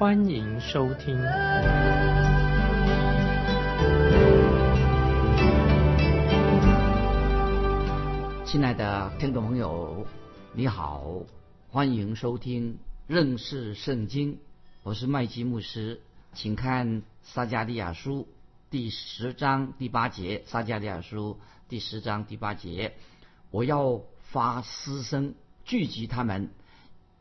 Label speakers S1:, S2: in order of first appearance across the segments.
S1: 欢迎收听。
S2: 亲爱的听众朋友，你好，欢迎收听认识圣经，我是麦基牧师，请看撒加利亚书第十章第八节，撒加利亚书第十章第八节，我要发嘶声聚集他们，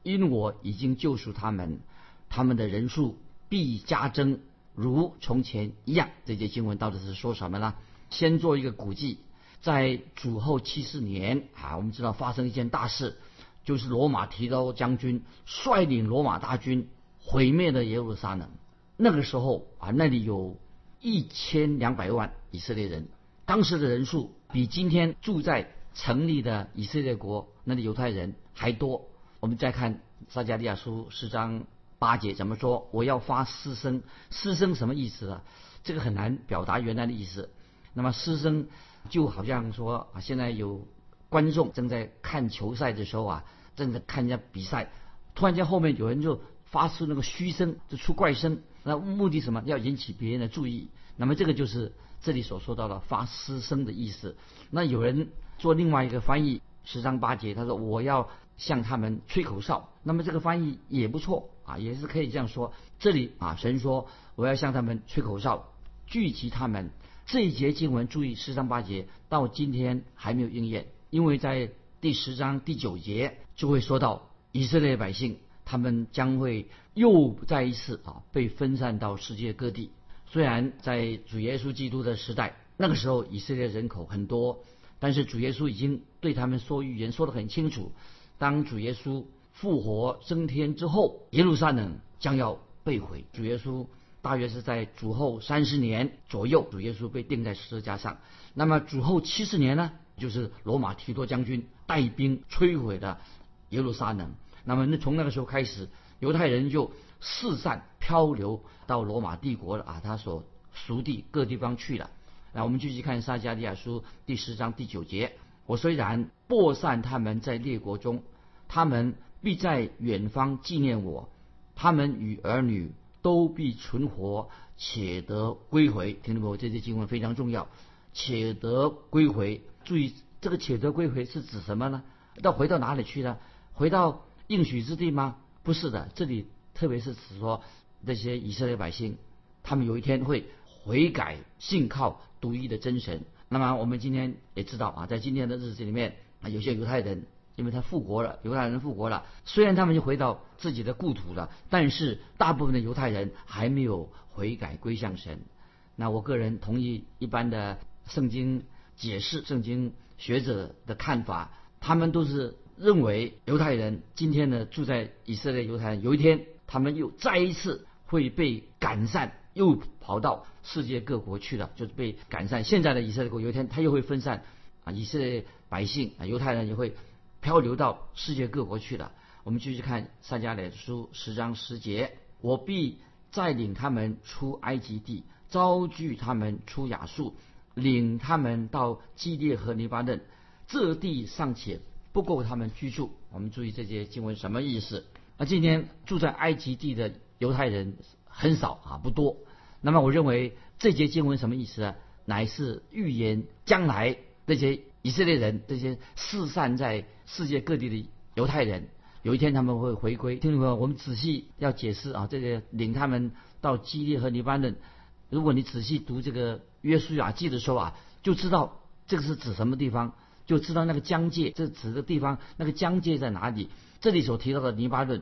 S2: 因我已经救赎他们，他们的人数必加增，如从前一样。这节经文到底是说什么呢？先做一个估计。在主后七十年啊，我们知道发生一件大事，就是罗马提多将军率领罗马大军毁灭了耶路撒冷。那个时候啊，那里有一千两百万以色列人，当时的人数比今天住在城里的以色列国那里犹太人还多。我们再看撒加利亚书十章八节怎么说？我要发嘶声，嘶声什么意思啊？这个很难表达原来的意思。那么嘶声。就好像说啊，现在有观众正在看球赛的时候啊，正在看人家比赛，突然间后面有人就发出那个嘘声，就出怪声，那目的什么？要引起别人的注意。那么这个就是这里所说到的发嘶声的意思。那有人做另外一个翻译，十章八节，他说我要向他们吹口哨。那么这个翻译也不错啊，也是可以这样说。这里啊，神说我要向他们吹口哨，聚集他们。这一节经文，注意十章八节到今天还没有应验，因为在第十章第九节就会说到以色列百姓，他们将会又再一次啊被分散到世界各地。虽然在主耶稣基督的时代，那个时候以色列人口很多，但是主耶稣已经对他们说预言说得很清楚：当主耶稣复活升天之后，耶路撒冷将要被毁。主耶稣。大约是在主后三十年左右，主耶稣被钉在十字架上。那么主后七十年呢，就是罗马提多将军带兵摧毁的耶路撒冷。那么那从那个时候开始，犹太人就四散漂流到罗马帝国啊，他所属地各地方去了。那我们继续看撒迦利亚书第十章第九节：我虽然播散他们在列国中，他们必在远方纪念我，他们与儿女。都必存活，且得归回。听懂不？这些经文非常重要。且得归回，注意这个“且得归回”是指什么呢？要回到哪里去呢？回到应许之地吗？不是的，这里特别是指说那些以色列百姓，他们有一天会悔改，信靠独一的真神。那么我们今天也知道啊，在今天的日子里面啊，有些犹太人。因为他复活了，犹太人复活了。虽然他们就回到自己的故土了，但是大部分的犹太人还没有悔改归向神。那我个人同意一般的圣经解释、圣经学者的看法，他们都是认为犹太人今天呢住在以色列，犹太人有一天他们又再一次会被赶散，又跑到世界各国去了，就是被赶散。现在的以色列国有一天他又会分散啊，以色列百姓啊，犹太人也会。漂流到世界各国去了。我们继续看撒迦利亚书十章十节：我必再领他们出埃及地，招聚他们出亚述，领他们到基列和黎巴嫩。这地尚且不够他们居住。我们注意这些经文什么意思？那今天住在埃及地的犹太人很少啊，不多。那么我认为这节经文什么意思呢？乃是预言将来这些。以色列人这些四散在世界各地的犹太人，有一天他们会回归。听众朋友，我们仔细要解释啊，这个领他们到基列和黎巴嫩。如果你仔细读这个约书亚记的时候啊，就知道这个是指什么地方，就知道那个疆界，这指的地方那个疆界在哪里。这里所提到的黎巴嫩，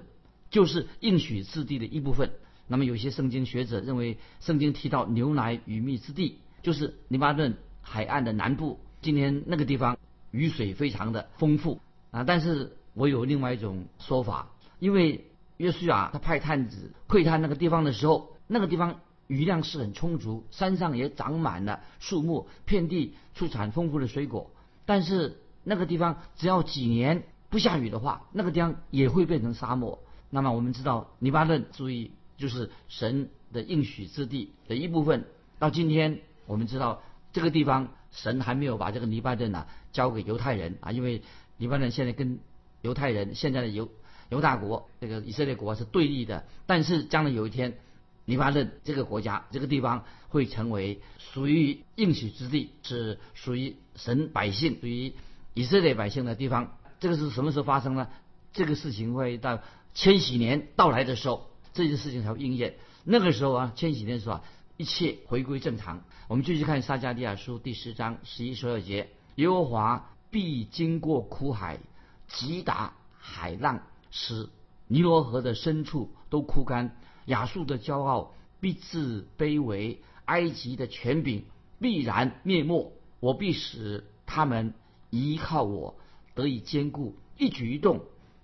S2: 就是应许之地的一部分。那么有些圣经学者认为，圣经提到牛奶与蜜之地，就是黎巴嫩海岸的南部。今天那个地方雨水非常的丰富啊，但是我有另外一种说法，因为约书亚他派探子窥探那个地方的时候，那个地方雨量是很充足，山上也长满了树木，遍地出产丰富的水果。但是那个地方只要几年不下雨的话，那个地方也会变成沙漠。那么我们知道，黎巴嫩注意就是神的应许之地的一部分。到今天，我们知道这个地方神还没有把这个黎巴嫩啊交给犹太人啊，因为黎巴嫩现在跟犹太人现在的犹犹大国这个以色列国是对立的。但是将来有一天。黎巴嫩这个国家，这个地方会成为属于应许之地，是属于神百姓、属于以色列百姓的地方。这个是什么时候发生呢？这个事情会到千禧年到来的时候，这件事情才会应验。那个时候啊，千禧年的时候啊，一切回归正常。我们继续看撒迦利亚书第十章十一十二节：耶和华必经过苦海，击打海浪，使尼罗河的深处都枯干。亚述的骄傲必自卑微，埃及的权柄必然灭没。我必使他们依靠我得以坚固，一举一动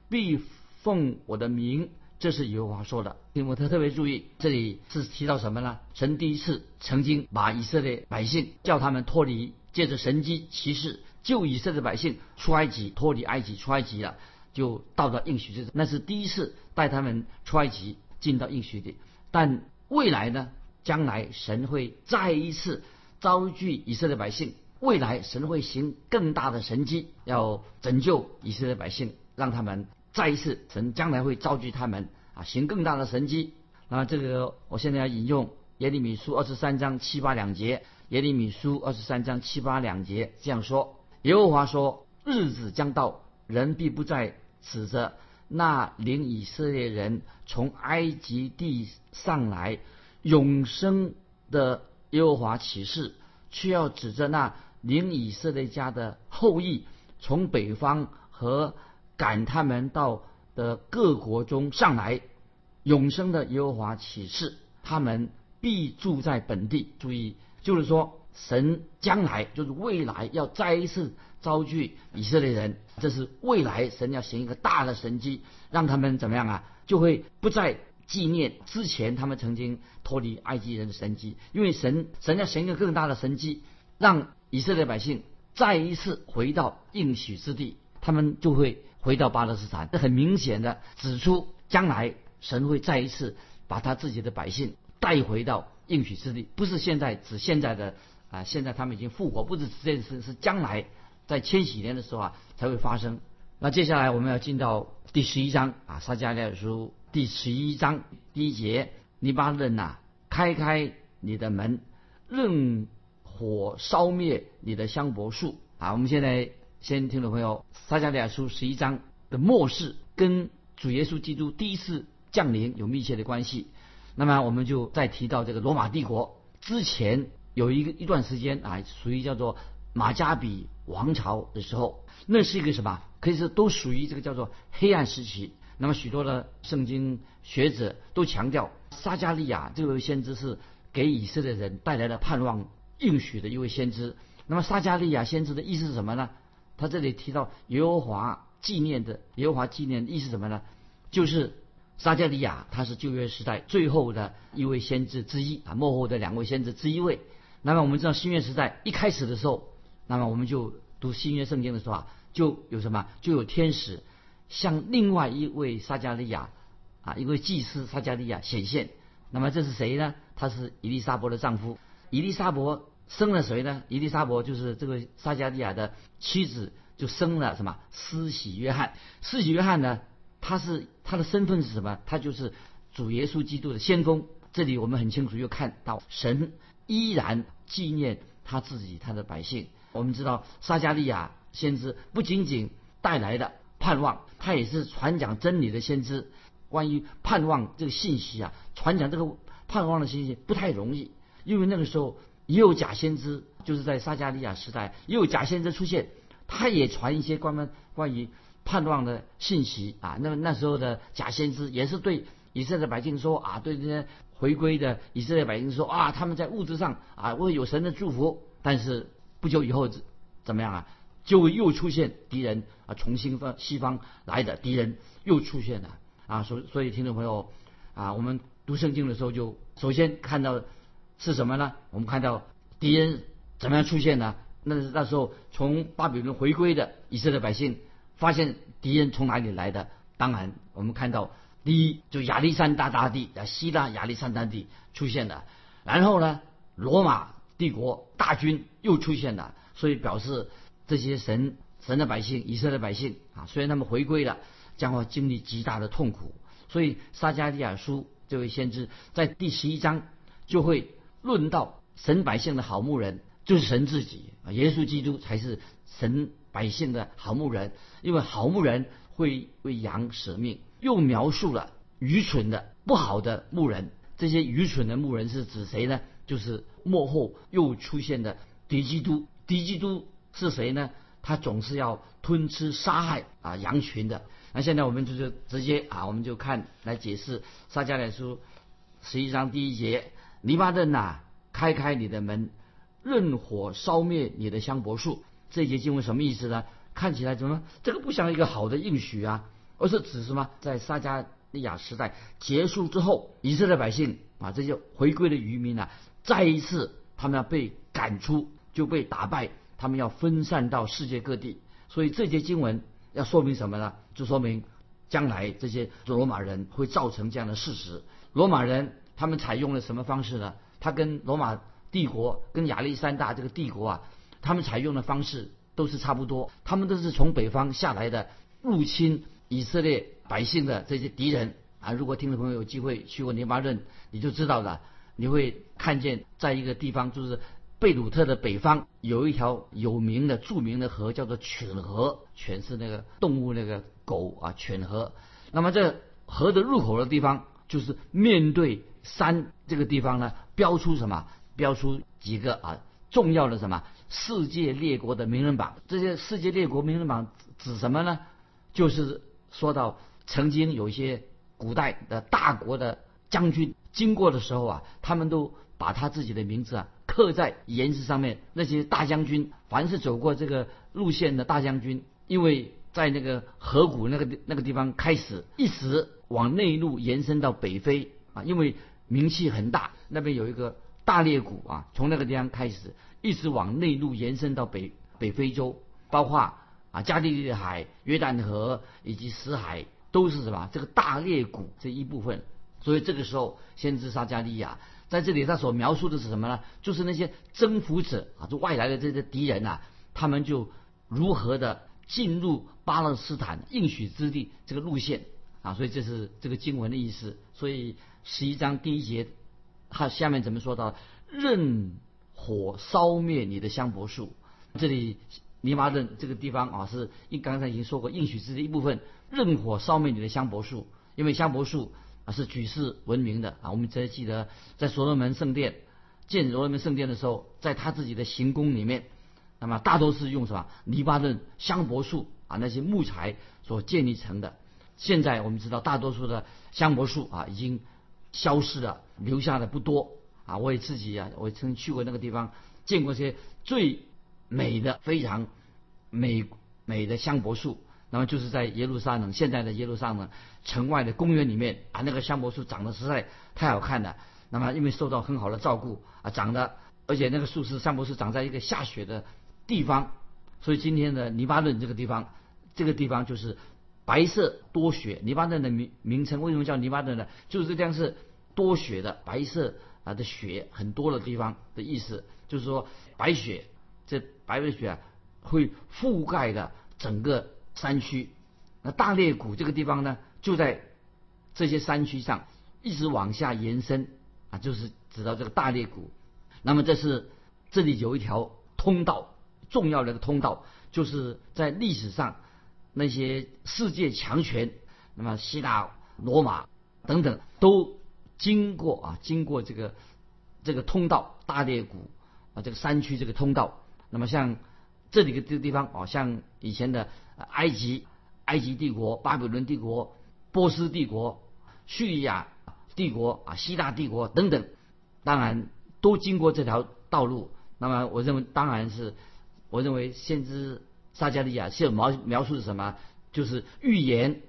S2: 必奉我的名。这是耶和华说的。提摩特特别注意，这里是提到什么呢？神第一次曾经把以色列百姓叫他们脱离，借着神机骑士救以色列百姓出埃及，脱离埃及出埃及了，就到了应许之地那是第一次带他们出埃及。进到应许地，但未来呢？将来神会再一次遭拒以色列百姓。未来神会行更大的神迹，要拯救以色列百姓，让他们再一次神将来会遭拒他们啊，行更大的神迹。那这个我现在要引用耶利米书二十三章七八两节，耶利米书二十三章七八两节这样说：耶和华说，日子将到，人必不再指着。那领以色列人从埃及地上来，永生的耶和华启示，却要指着那领以色列家的后裔从北方和赶他们到的各国中上来，永生的耶和华启示，他们必住在本地。注意，就是说，神将来就是未来要再一次。遭拒以色列人，这是未来神要行一个大的神迹，让他们怎么样啊？就会不再纪念之前他们曾经脱离埃及人的神迹，因为神神要行一个更大的神迹，让以色列百姓再一次回到应许之地，他们就会回到巴勒斯坦。这很明显的指出，将来神会再一次把他自己的百姓带回到应许之地，不是现在指现在的啊，现在他们已经复活，不是指这件事，是将来。在千禧年的时候啊，才会发生。那接下来我们要进到第十一章啊，撒迦利亚书第十一章第一节：尼巴嫩呐，开开你的门，任火烧灭你的香柏树啊！我们现在先听众朋友，撒迦利亚书十一章的末世跟主耶稣基督第一次降临有密切的关系。那么我们就再提到这个罗马帝国之前有一个一段时间啊，属于叫做。马加比王朝的时候，那是一个什么？可以说都属于这个叫做黑暗时期。那么许多的圣经学者都强调，撒加利亚这位先知是给以色列人带来了盼望应许的一位先知。那么撒加利亚先知的意思是什么呢？他这里提到耶和华纪念的耶和华纪念意思什么呢？就是撒加利亚他是旧约时代最后的一位先知之一啊，幕后的两位先知之一位。那么我们知道新约时代一开始的时候。那么我们就读新约圣经的时候啊，就有什么？就有天使向另外一位撒加利亚啊，一位祭司撒加利亚显现。那么这是谁呢？他是伊丽莎伯的丈夫。伊丽莎伯生了谁呢？伊丽莎伯就是这个撒加利亚的妻子，就生了什么？施洗约翰。施洗约翰呢，他是他的身份是什么？他就是主耶稣基督的先锋。这里我们很清楚又看到神依然纪念他自己他的百姓。我们知道撒加利亚先知不仅仅带来的盼望，他也是传讲真理的先知。关于盼望这个信息啊，传讲这个盼望的信息不太容易，因为那个时候也有假先知，就是在撒加利亚时代也有假先知出现，他也传一些关于关于盼望的信息啊。那那时候的假先知也是对以色列百姓说啊，对这些回归的以色列百姓说啊，他们在物质上啊会有神的祝福，但是。不久以后怎么样啊？就会又出现敌人啊，从西方西方来的敌人又出现了啊。所所以听众朋友啊，我们读圣经的时候就首先看到是什么呢？我们看到敌人怎么样出现呢？那那时候从巴比伦回归的以色列百姓发现敌人从哪里来的？当然，我们看到第一就亚历山大大帝啊，希腊亚历山大帝出现了，然后呢，罗马帝国大军又出现了，所以表示这些神神的百姓以色列百姓啊，虽然他们回归了，将会经历极大的痛苦。所以撒迦利亚书这位先知在第十一章就会论到神百姓的好牧人。就是神自己啊，耶稣基督才是神百姓的好牧人，因为好牧人会为羊舍命。又描述了愚蠢的、不好的牧人，这些愚蠢的牧人是指谁呢？就是幕后又出现的敌基督。敌基督是谁呢？他总是要吞吃、杀害啊羊群的。那现在我们就是直接啊，我们就看来解释撒迦利书十一章第一节：黎巴嫩呐，开开你的门。任火烧灭你的香柏树，这节经文什么意思呢？看起来怎么这个不像一个好的应许啊，而是指什么？在撒加利亚时代结束之后，以色列百姓啊这些回归的渔民啊，再一次他们要被赶出，就被打败，他们要分散到世界各地。所以这节经文要说明什么呢？就说明将来这些罗马人会造成这样的事实。罗马人他们采用了什么方式呢？他跟罗马。帝国跟亚历山大这个帝国啊，他们采用的方式都是差不多，他们都是从北方下来的入侵以色列百姓的这些敌人啊。如果听众朋友有机会去过黎巴嫩，你就知道了，你会看见在一个地方，就是贝鲁特的北方有一条有名的著名的河，叫做犬河，犬是那个动物那个狗啊，犬河。那么这河的入口的地方，就是面对山这个地方呢，标出什么？标出几个啊重要的什么世界列国的名人榜？这些世界列国名人榜指什么呢？就是说到曾经有一些古代的大国的将军经过的时候啊，他们都把他自己的名字啊刻在岩石上面。那些大将军，凡是走过这个路线的大将军，因为在那个河谷那个那个地方开始，一时往内陆延伸到北非啊，因为名气很大，那边有一个。大裂谷啊，从那个地方开始，一直往内陆延伸到北北非洲，包括啊加利利海、约旦河以及死海，都是什么？这个大裂谷这一部分。所以这个时候，先知撒加利亚在这里他所描述的是什么呢？就是那些征服者啊，就外来的这些敌人呐，他们就如何的进入巴勒斯坦应许之地这个路线啊。所以这是这个经文的意思。所以十一章第一节。它下面怎么说到？任火烧灭你的香柏树。这里尼玛顿这个地方啊，是应刚才已经说过应许之的一部分。任火烧灭你的香柏树，因为香柏树啊是举世闻名的啊。我们只记得在所罗门圣殿建所罗门圣殿的时候，在他自己的行宫里面，那么大多是用什么黎巴嫩香柏树啊那些木材所建立成的。现在我们知道，大多数的香柏树啊已经。消失了，留下的不多啊！我也自己啊，我曾去过那个地方，见过些最美的、非常美美的香柏树。那么就是在耶路撒冷，现在的耶路撒冷城外的公园里面啊，那个香柏树长得实在太好看了。那么因为受到很好的照顾啊，长得而且那个树是香柏树长在一个下雪的地方，所以今天的黎巴嫩这个地方，这个地方就是。白色多雪，黎巴嫩的名名称为什么叫黎巴嫩呢？就是这样是多雪的白色啊的雪很多的地方的意思，就是说白雪这白白雪啊会覆盖的整个山区。那大裂谷这个地方呢，就在这些山区上一直往下延伸啊，就是指到这个大裂谷。那么这是这里有一条通道，重要的一个通道，就是在历史上。那些世界强权，那么希腊、罗马等等，都经过啊，经过这个这个通道大裂谷啊，这个山区这个通道。那么像这里的这个地方啊，像以前的埃及、埃及帝国、巴比伦帝国、波斯帝国、叙利亚帝国啊、希腊帝国等等，当然都经过这条道路。那么我认为，当然是我认为先知。撒加利亚是描描述的什么？就是预言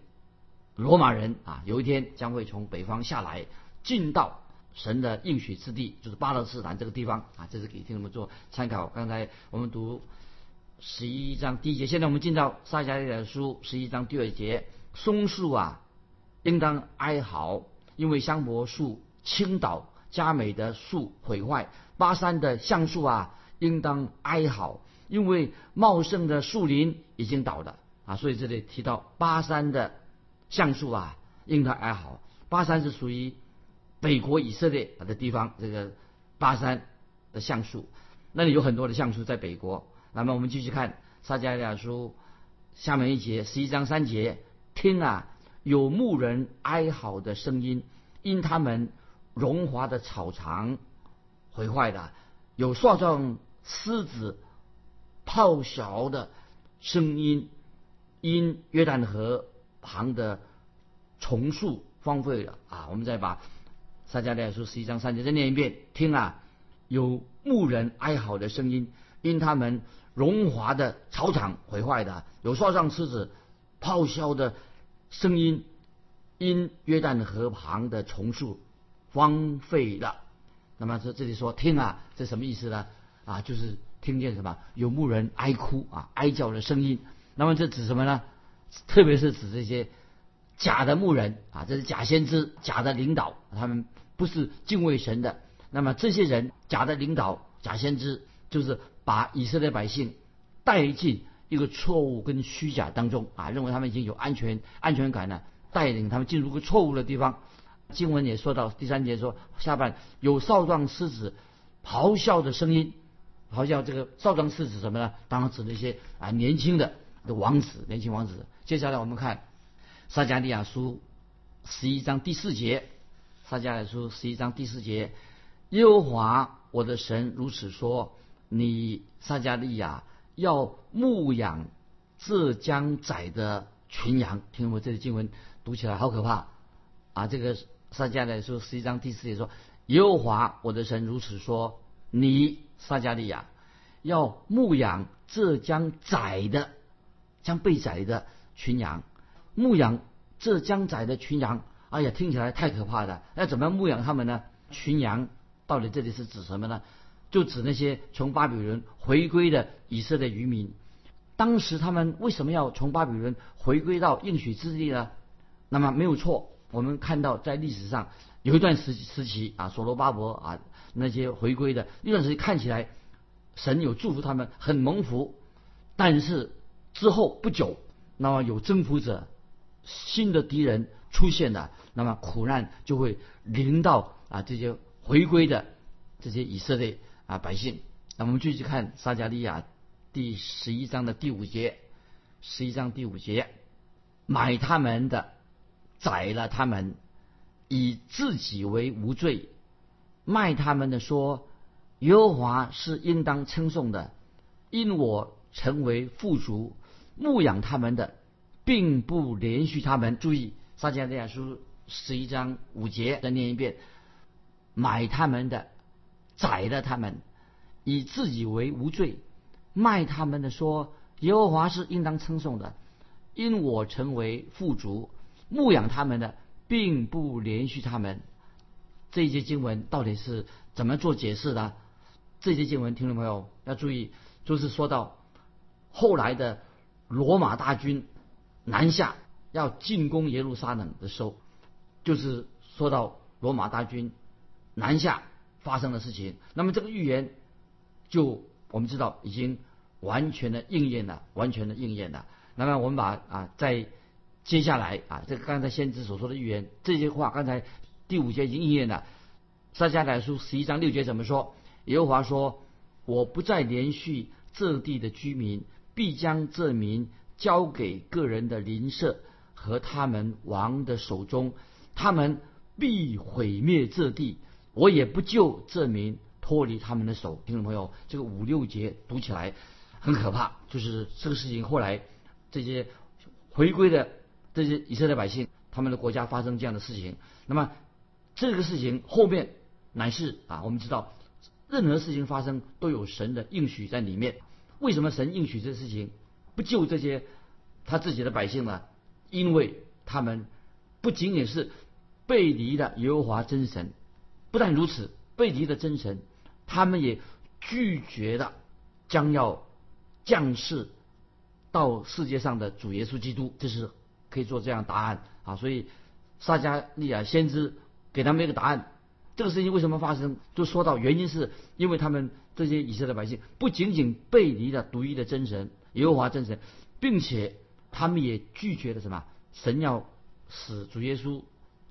S2: 罗马人啊，有一天将会从北方下来，进到神的应许之地，就是巴勒斯坦这个地方啊，这是给听众们做参考。刚才我们读十一章第一节，现在我们进到撒迦利亚书十一章第二节，松树啊，应当哀嚎，因为香柏树倾倒，佳美的树毁坏；巴山的橡树啊，应当哀嚎，因为茂盛的树林已经倒了啊。所以这里提到巴山的橡树啊，应当哀嚎。巴山是属于。北国以色列的地方，这个巴山的橡树，那里有很多的橡树在北国。那么我们继续看撒迦利亚书下面一节十一章三节，听啊，有牧人哀嚎的声音，因他们荣华的草场毁坏了；有硕壮狮子咆哮的声音，因约旦河旁的丛树荒废了。啊，我们再把。撒迦利亚书十一章三节，再念一遍。听啊，有牧人哀嚎的声音，因他们荣华的草场毁坏的；有少壮狮子咆哮的声音，因约旦河旁的丛树荒废了。那么这这里说听啊，这什么意思呢？啊，就是听见什么？有牧人哀哭啊，哀叫的声音。那么这指什么呢？特别是指这些假的牧人啊，这是假先知、假的领导，他们。不是敬畏神的，那么这些人假的领导、假先知，就是把以色列百姓带进一个错误跟虚假当中啊，认为他们已经有安全安全感了，带领他们进入个错误的地方。经文也说到第三节说，下半有少壮狮子咆哮的声音，好像这个少壮是指什么呢？当然指那些啊年轻的的王子，年轻王子。接下来我们看撒迦利亚书十一章第四节。撒迦来书十一章第四节，耶和华我的神如此说：你撒迦利亚要牧养浙江仔的群羊。听我这里经文读起来好可怕啊！这个撒迦来书十一章第四节说：耶和华我的神如此说：你撒迦利亚要牧养这将宰的、将被宰的群羊，牧养这将宰的群羊。哎呀，听起来太可怕了！那怎么样牧养他们呢？群羊到底这里是指什么呢？就指那些从巴比伦回归的以色列渔民。当时他们为什么要从巴比伦回归到应许之地呢？那么没有错，我们看到在历史上有一段时时期啊，所罗巴伯啊那些回归的一段时间看起来神有祝福他们，很蒙福。但是之后不久，那么有征服者，新的敌人出现了。那么苦难就会临到啊这些回归的这些以色列啊百姓。那我们继续看撒迦利亚第十一章的第五节，十一章第五节，买他们的宰了他们，以自己为无罪；卖他们的说，耶和华是应当称颂的，因我成为富足；牧养他们的，并不连续他们。注意撒迦利亚书。十一章五节，再念一遍：买他们的，宰了他们，以自己为无罪；卖他们的说，耶和华是应当称颂的，因我成为富足；牧养他们的，并不连续他们。这一节经文到底是怎么做解释的？这些经文，听众朋友要注意，就是说到后来的罗马大军南下要进攻耶路撒冷的时候。就是说到罗马大军南下发生的事情，那么这个预言就我们知道已经完全的应验了，完全的应验了。那么我们把啊在接下来啊这个刚才先知所说的预言这些话，刚才第五节已经应验了。撒迦利亚书十一章六节怎么说？耶和华说：“我不再连续这地的居民，必将这民交给个人的邻舍和他们王的手中。”他们必毁灭这地，我也不救这民脱离他们的手。听众朋友，这个五六节读起来很可怕，就是这个事情后来这些回归的这些以色列百姓，他们的国家发生这样的事情。那么这个事情后面乃是啊，我们知道任何事情发生都有神的应许在里面。为什么神应许这事情不救这些他自己的百姓呢？因为他们不仅仅是。背离了耶和华真神，不但如此，背离的真神，他们也拒绝了将要降世到世界上的主耶稣基督。这是可以做这样答案啊。所以撒加利亚先知给他们一个答案。这个事情为什么发生？就说到原因是因为他们这些以色列百姓不仅仅背离了独一的真神耶和华真神，并且他们也拒绝了什么？神要使主耶稣，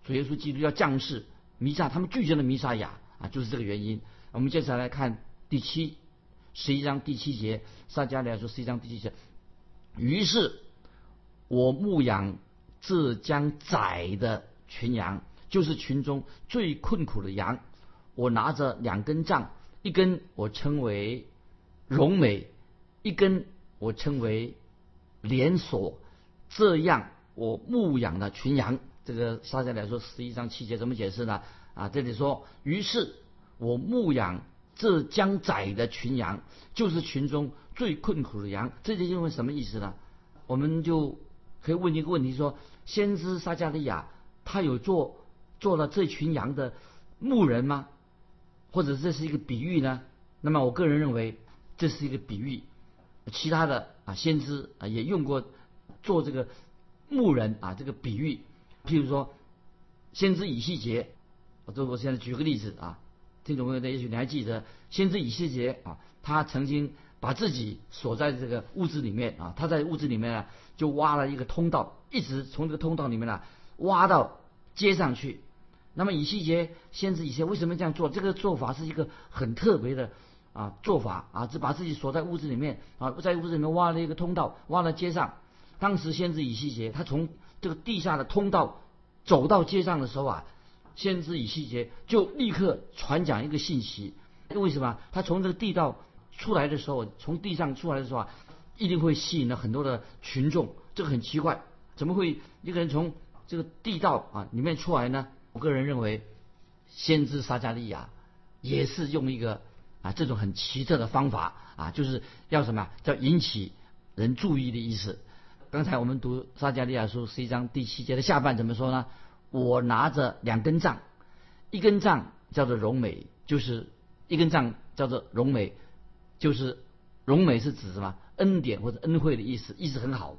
S2: 主耶稣基督要降世弥撒，他们拒绝了弥撒亚啊，就是这个原因。我们接下来看第七十一章第七节，撒迦利亚说十一章第七节，于是我牧养这将宰的群羊。就是群中最困苦的羊，我拿着两根杖，一根我称为荣美，一根我称为连锁，这样我牧养的群羊。这个撒迦来说十一章七节怎么解释呢？啊，这里说，于是我牧养这将宰的群羊，就是群中最困苦的羊。这就因为什么意思呢？我们就可以问一个问题：说，先知撒迦利亚他有做？做了这群羊的牧人吗？或者这是一个比喻呢？那么我个人认为这是一个比喻。其他的啊，先知啊也用过做这个牧人啊这个比喻。譬如说，先知以西结，我这我现在举个例子啊，听众朋友也许你还记得，先知以西结啊，他曾经把自己锁在这个屋子里面啊，他在屋子里面呢就挖了一个通道，一直从这个通道里面呢挖到街上去。那么以西结先知以前为什么这样做？这个做法是一个很特别的啊做法啊，只把自己锁在屋子里面啊，在屋子里面挖了一个通道，挖到街上。当时先知以西结他从这个地下的通道走到街上的时候啊，先知以西结就立刻传讲一个信息。为什么？他从这个地道出来的时候，从地上出来的时候啊，一定会吸引了很多的群众。这个很奇怪，怎么会一个人从这个地道啊里面出来呢？我个人认为，先知撒加利亚也是用一个啊这种很奇特的方法啊，就是要什么叫引起人注意的意思。刚才我们读撒加利亚书十一章第七节的下半怎么说呢？我拿着两根杖，一根杖叫做荣美，就是一根杖叫做荣美，就是荣美是指什么恩典或者恩惠的意思，意思很好。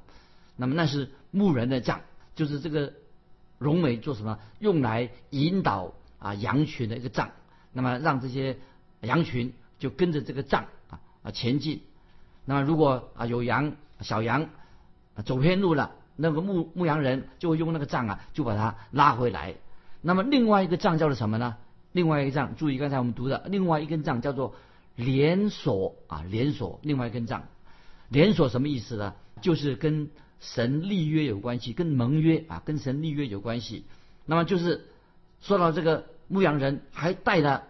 S2: 那么那是牧人的杖，就是这个。荣美做什么？用来引导啊羊群的一个杖，那么让这些羊群就跟着这个杖啊啊前进。那么如果啊有羊小羊走偏路了，那个牧牧羊人就会用那个杖啊就把它拉回来。那么另外一个杖叫做什么呢？另外一个杖，注意刚才我们读的另外一根杖叫做连锁啊连锁，另外一根杖连锁什么意思呢？就是跟。神立约有关系，跟盟约啊，跟神立约有关系。那么就是说到这个牧羊人还带了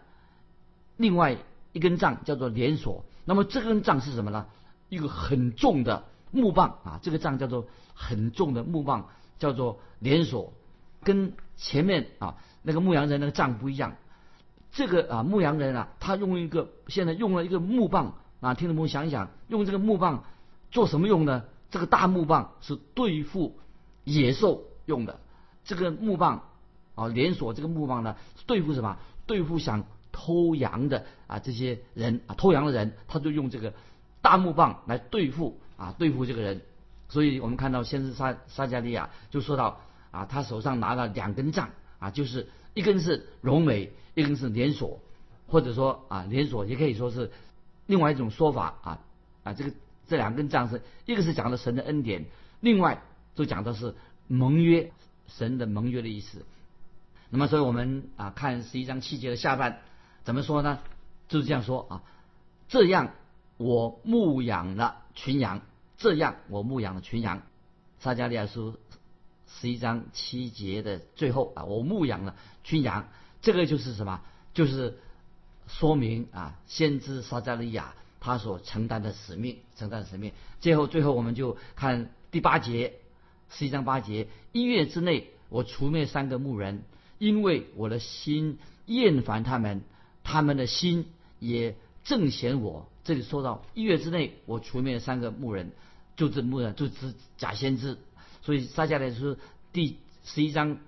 S2: 另外一根杖，叫做连锁。那么这根杖是什么呢？一个很重的木棒啊，这个杖叫做很重的木棒，叫做连锁。跟前面啊那个牧羊人那个杖不一样。这个啊牧羊人啊，他用一个现在用了一个木棒啊，听众朋友想一想，用这个木棒做什么用呢？这个大木棒是对付野兽用的，这个木棒啊，连锁这个木棒呢，对付什么？对付想偷羊的啊这些人啊，偷羊的人，他就用这个大木棒来对付啊，对付这个人。所以我们看到先是撒撒加利亚就说到啊，他手上拿了两根杖啊，就是一根是荣美，一根是连锁，或者说啊连锁也可以说是另外一种说法啊啊这个。这两根杖是，一个是讲的神的恩典，另外就讲的是盟约，神的盟约的意思。那么，所以我们啊看十一章七节的下半怎么说呢？就是这样说啊，这样我牧养了群羊，这样我牧养了群羊。撒加利亚书十一章七节的最后啊，我牧养了群羊，这个就是什么？就是说明啊，先知撒加利亚。他所承担的使命，承担的使命。最后，最后我们就看第八节，十一章八节：一月之内，我除灭三个牧人，因为我的心厌烦他们，他们的心也正嫌我。这里说到一月之内，我除灭三个牧人，就这牧人就指假先知。所以撒迦利亚书第十一章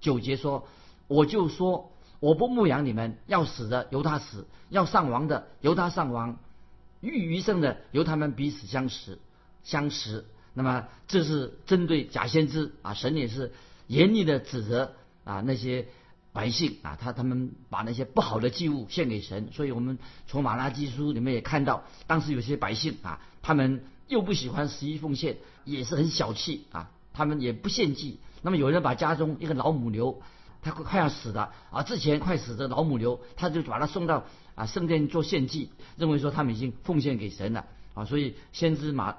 S2: 九节说：“我就说我不牧养你们，要死的由他死，要上王的由他上王，欲余生的由他们彼此相识相识。那么这是针对假先知啊，神也是严厉的指责啊那些百姓啊，他他们把那些不好的祭物献给神。所以我们从马拉基书里面也看到，当时有些百姓啊，他们又不喜欢十一奉献，也是很小气啊，他们也不献祭。那么有人把家中一个老母牛，他快要死的啊，之前快死的老母牛，他就把他送到啊圣殿做献祭，认为说他们已经奉献给神了啊，所以先知马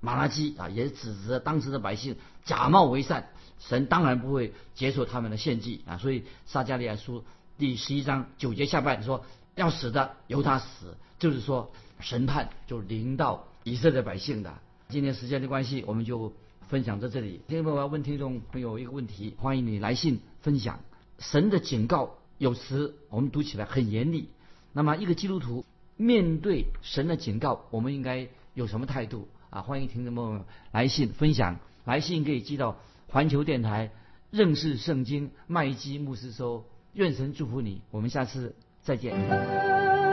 S2: 马拉基啊也指责当时的百姓假冒为善，神当然不会接受他们的献祭啊，所以撒加利亚书第十一章九节下半说要死的由他死，就是说审判就临到以色列百姓的。今天时间的关系，我们就。分享在这里。听众朋友问听众朋友一个问题，欢迎你来信分享。神的警告有时我们读起来很严厉，那么一个基督徒面对神的警告，我们应该有什么态度啊？欢迎听众朋友来信分享，来信可以寄到环球电台认识圣经麦基牧师收。愿神祝福你，我们下次再见。